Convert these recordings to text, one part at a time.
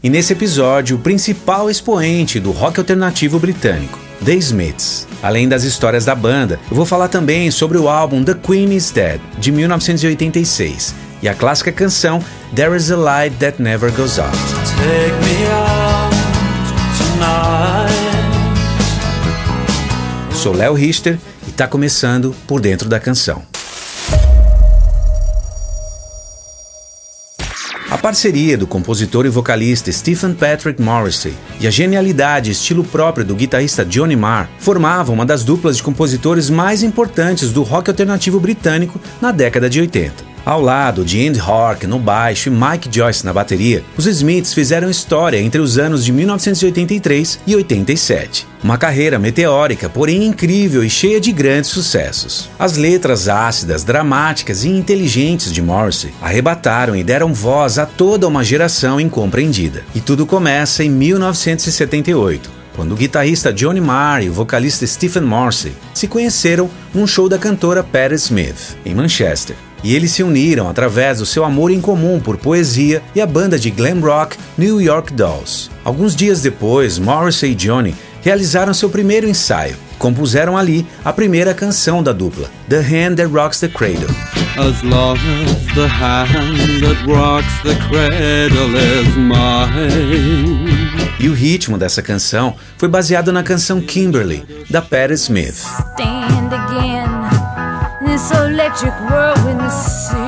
E nesse episódio, o principal expoente do rock alternativo britânico, The Smiths. Além das histórias da banda, eu vou falar também sobre o álbum The Queen is Dead, de 1986, e a clássica canção There is a Light That Never Goes Out. Sou Léo Richter e está começando por dentro da canção. A parceria do compositor e vocalista Stephen Patrick Morrissey e a genialidade e estilo próprio do guitarrista Johnny Marr formavam uma das duplas de compositores mais importantes do rock alternativo britânico na década de 80. Ao lado de Andy Hork no baixo e Mike Joyce na bateria, os Smiths fizeram história entre os anos de 1983 e 87. Uma carreira meteórica, porém incrível e cheia de grandes sucessos. As letras ácidas, dramáticas e inteligentes de Morrissey arrebataram e deram voz a toda uma geração incompreendida. E tudo começa em 1978 quando o guitarrista Johnny Marr e o vocalista Stephen Morrissey se conheceram num show da cantora Patti Smith, em Manchester e eles se uniram através do seu amor em comum por poesia e a banda de glam rock New York Dolls. Alguns dias depois, Morrissey e Johnny realizaram seu primeiro ensaio. Compuseram ali a primeira canção da dupla, The Hand That Rocks the Cradle. As long as the hand that rocks the cradle is mine. E o ritmo dessa canção foi baseado na canção Kimberly, da Patti Smith. Stand again. this electric whirlwind, the sea.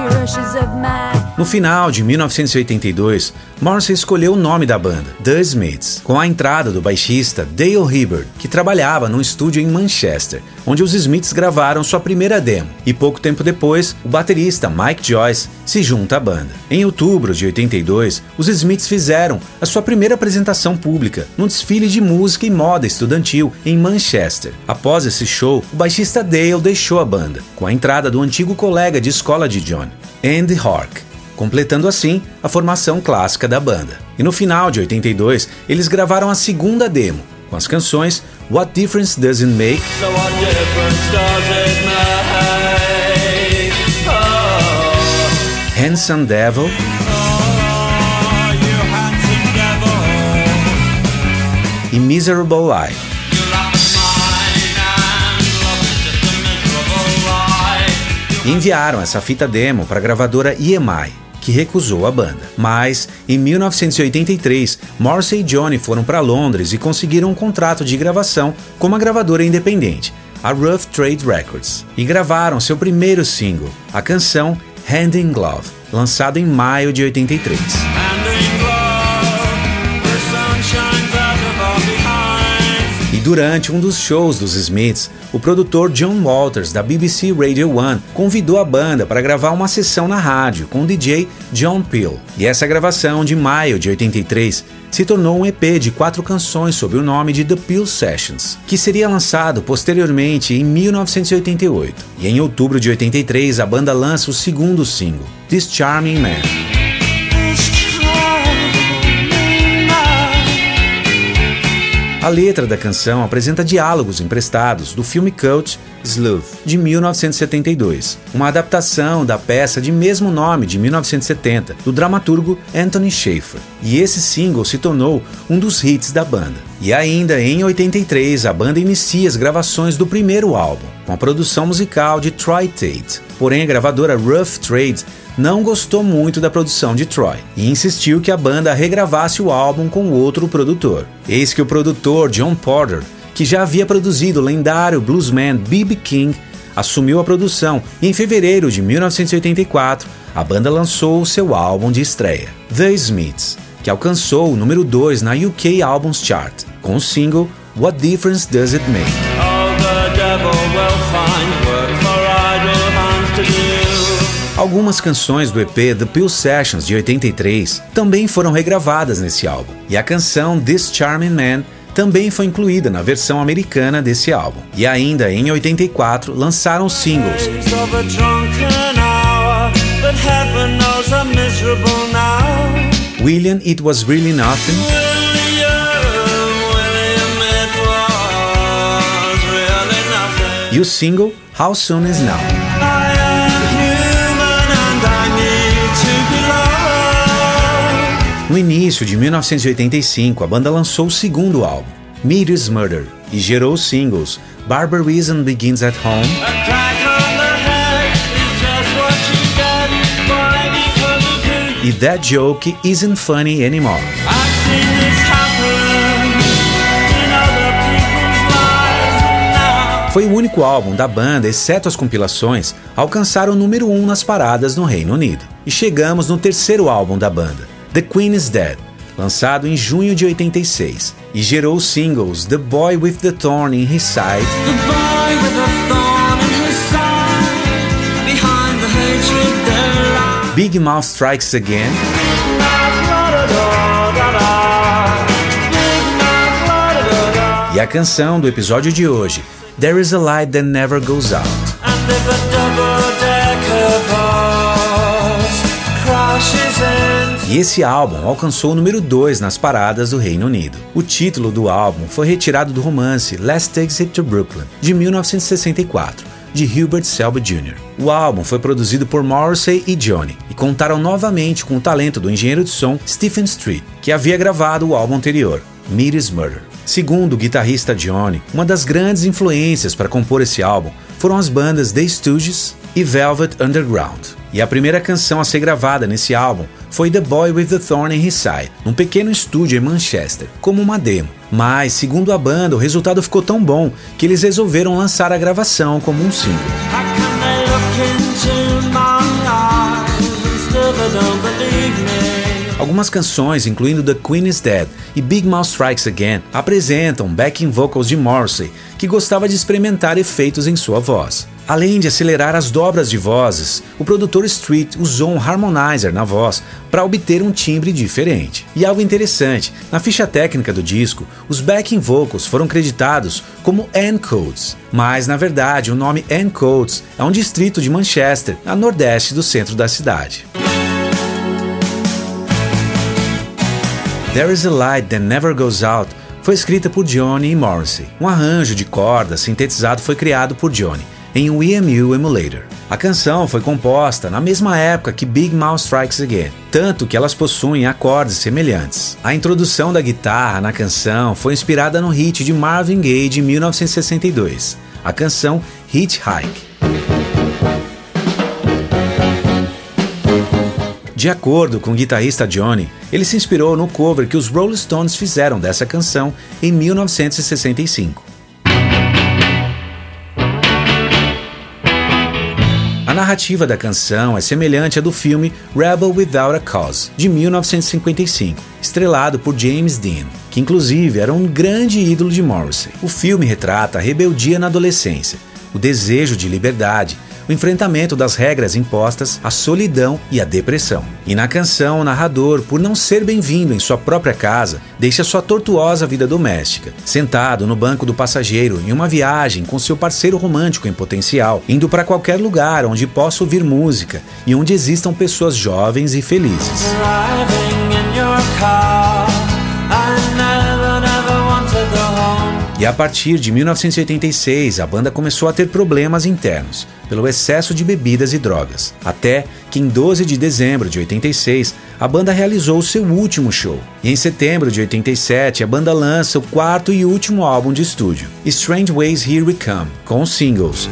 No final de 1982, Morrissey escolheu o nome da banda, The Smiths, com a entrada do baixista Dale Hibbard, que trabalhava num estúdio em Manchester, onde os Smiths gravaram sua primeira demo, e pouco tempo depois, o baterista Mike Joyce se junta à banda. Em outubro de 82, os Smiths fizeram a sua primeira apresentação pública num desfile de música e moda estudantil em Manchester. Após esse show, o baixista Dale deixou a banda, com a entrada do antigo colega de escola de John, Andy Hork, completando assim a formação clássica da banda. E no final de 82, eles gravaram a segunda demo, com as canções What Difference Does It Make? So Handsome Devil. Handsome devil. E Miserable Life. Enviaram essa fita demo para a gravadora EMI, que recusou a banda. Mas, em 1983, Morrissey e Johnny foram para Londres e conseguiram um contrato de gravação com uma gravadora independente, a Rough Trade Records, e gravaram seu primeiro single, a canção Hand in Glove, lançado em maio de 83. Durante um dos shows dos Smiths, o produtor John Walters, da BBC Radio One, convidou a banda para gravar uma sessão na rádio com o DJ John Peel. E essa gravação, de maio de 83, se tornou um EP de quatro canções sob o nome de The Peel Sessions, que seria lançado posteriormente em 1988. E em outubro de 83, a banda lança o segundo single, This Charming Man. A letra da canção apresenta diálogos emprestados do filme cult Sleuth, de 1972, uma adaptação da peça de mesmo nome de 1970, do dramaturgo Anthony Schaefer. E esse single se tornou um dos hits da banda. E ainda em 83, a banda inicia as gravações do primeiro álbum, com a produção musical de Troy Tate. Porém, a gravadora Rough Trade não gostou muito da produção de Troy e insistiu que a banda regravasse o álbum com outro produtor. Eis que o produtor John Porter, que já havia produzido o lendário bluesman B.B. King, assumiu a produção e em fevereiro de 1984 a banda lançou o seu álbum de estreia, The Smiths, que alcançou o número 2 na UK Albums Chart, com o single What Difference Does It Make? Algumas canções do EP The Peel Sessions de 83 também foram regravadas nesse álbum, e a canção This Charming Man também foi incluída na versão americana desse álbum. E ainda em 84 lançaram singles William It Was Really Nothing e o single How Soon Is Now. No início de 1985, a banda lançou o segundo álbum, Meteor's Murder, e gerou os singles Barbarism Begins at Home e That Joke Isn't Funny Anymore. Foi o único álbum da banda, exceto as compilações, a alcançar o número 1 um nas paradas no Reino Unido. E chegamos no terceiro álbum da banda, The Queen is Dead, lançado em junho de 86, e gerou os singles The Boy with the Thorn in His Side Big Mouth Strikes Again e a canção do episódio de hoje, There is a light that never goes out. E esse álbum alcançou o número 2 nas paradas do Reino Unido. O título do álbum foi retirado do romance Last Exit to Brooklyn, de 1964, de Hubert Selby Jr. O álbum foi produzido por Morrissey e Johnny e contaram novamente com o talento do engenheiro de som Stephen Street, que havia gravado o álbum anterior, Meet Murder. Segundo o guitarrista Johnny, uma das grandes influências para compor esse álbum foram as bandas The Stooges e Velvet Underground. E a primeira canção a ser gravada nesse álbum foi The Boy with the Thorn in His Side, num pequeno estúdio em Manchester, como uma demo. Mas, segundo a banda, o resultado ficou tão bom que eles resolveram lançar a gravação como um single. Algumas canções, incluindo The Queen is Dead e Big Mouth Strikes Again, apresentam backing vocals de Morrissey, que gostava de experimentar efeitos em sua voz. Além de acelerar as dobras de vozes, o produtor Street usou um harmonizer na voz para obter um timbre diferente. E algo interessante, na ficha técnica do disco, os backing vocals foram creditados como Encodes, mas na verdade o nome Encodes é um distrito de Manchester, a nordeste do centro da cidade. There is a Light That Never Goes Out foi escrita por Johnny e Morrissey. Um arranjo de cordas sintetizado foi criado por Johnny em um EMU Emulator. A canção foi composta na mesma época que Big Mouth Strikes Again, tanto que elas possuem acordes semelhantes. A introdução da guitarra na canção foi inspirada no hit de Marvin Gaye de 1962, a canção Hitchhike. De acordo com o guitarrista Johnny, ele se inspirou no cover que os Rolling Stones fizeram dessa canção em 1965. A narrativa da canção é semelhante à do filme Rebel Without a Cause, de 1955, estrelado por James Dean, que inclusive era um grande ídolo de Morrissey. O filme retrata a rebeldia na adolescência, o desejo de liberdade o enfrentamento das regras impostas, a solidão e a depressão. E na canção, o narrador, por não ser bem-vindo em sua própria casa, deixa sua tortuosa vida doméstica, sentado no banco do passageiro em uma viagem com seu parceiro romântico em potencial, indo para qualquer lugar onde possa ouvir música e onde existam pessoas jovens e felizes. E a partir de 1986, a banda começou a ter problemas internos, pelo excesso de bebidas e drogas. Até que em 12 de dezembro de 86, a banda realizou seu último show. E em setembro de 87, a banda lança o quarto e último álbum de estúdio, Strange Ways Here We Come, com os singles.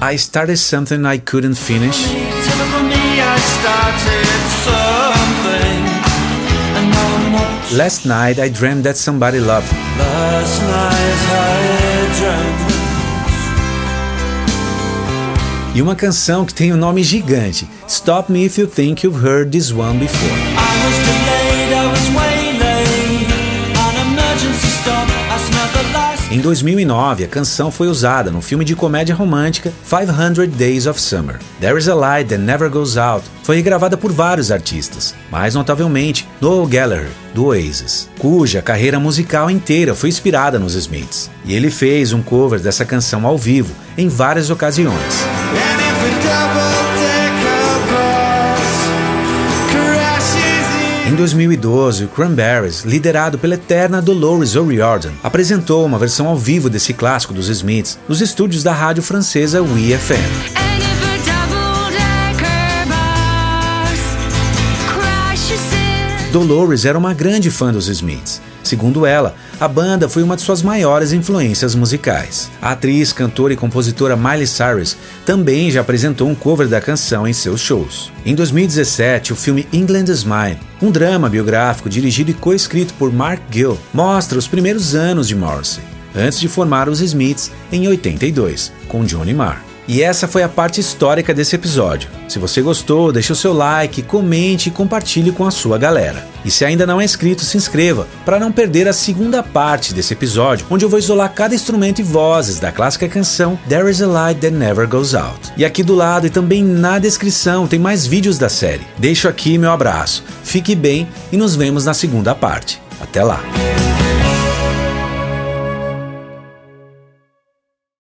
I started something I couldn't finish. Last night I dreamed that somebody loved me. E uma canção que tem um nome gigante, Stop Me If You Think You've Heard This One Before. Em 2009, a canção foi usada no filme de comédia romântica 500 Days of Summer. There Is a Light That Never Goes Out foi regravada por vários artistas, mais notavelmente Noel Gallagher, do Oasis, cuja carreira musical inteira foi inspirada nos Smiths. E ele fez um cover dessa canção ao vivo em várias ocasiões. 2012, o Cranberries, liderado pela eterna Dolores O'Riordan, apresentou uma versão ao vivo desse clássico dos Smiths nos estúdios da rádio francesa WeFM. Dolores era uma grande fã dos Smiths Segundo ela, a banda foi uma de suas maiores influências musicais. A atriz, cantora e compositora Miley Cyrus também já apresentou um cover da canção em seus shows. Em 2017, o filme England is Mine, um drama biográfico dirigido e co-escrito por Mark Gill, mostra os primeiros anos de Morrissey, antes de formar os Smiths em 82, com Johnny Marr. E essa foi a parte histórica desse episódio. Se você gostou, deixe o seu like, comente e compartilhe com a sua galera. E se ainda não é inscrito, se inscreva para não perder a segunda parte desse episódio, onde eu vou isolar cada instrumento e vozes da clássica canção There Is a Light That Never Goes Out. E aqui do lado e também na descrição tem mais vídeos da série. Deixo aqui meu abraço, fique bem e nos vemos na segunda parte. Até lá!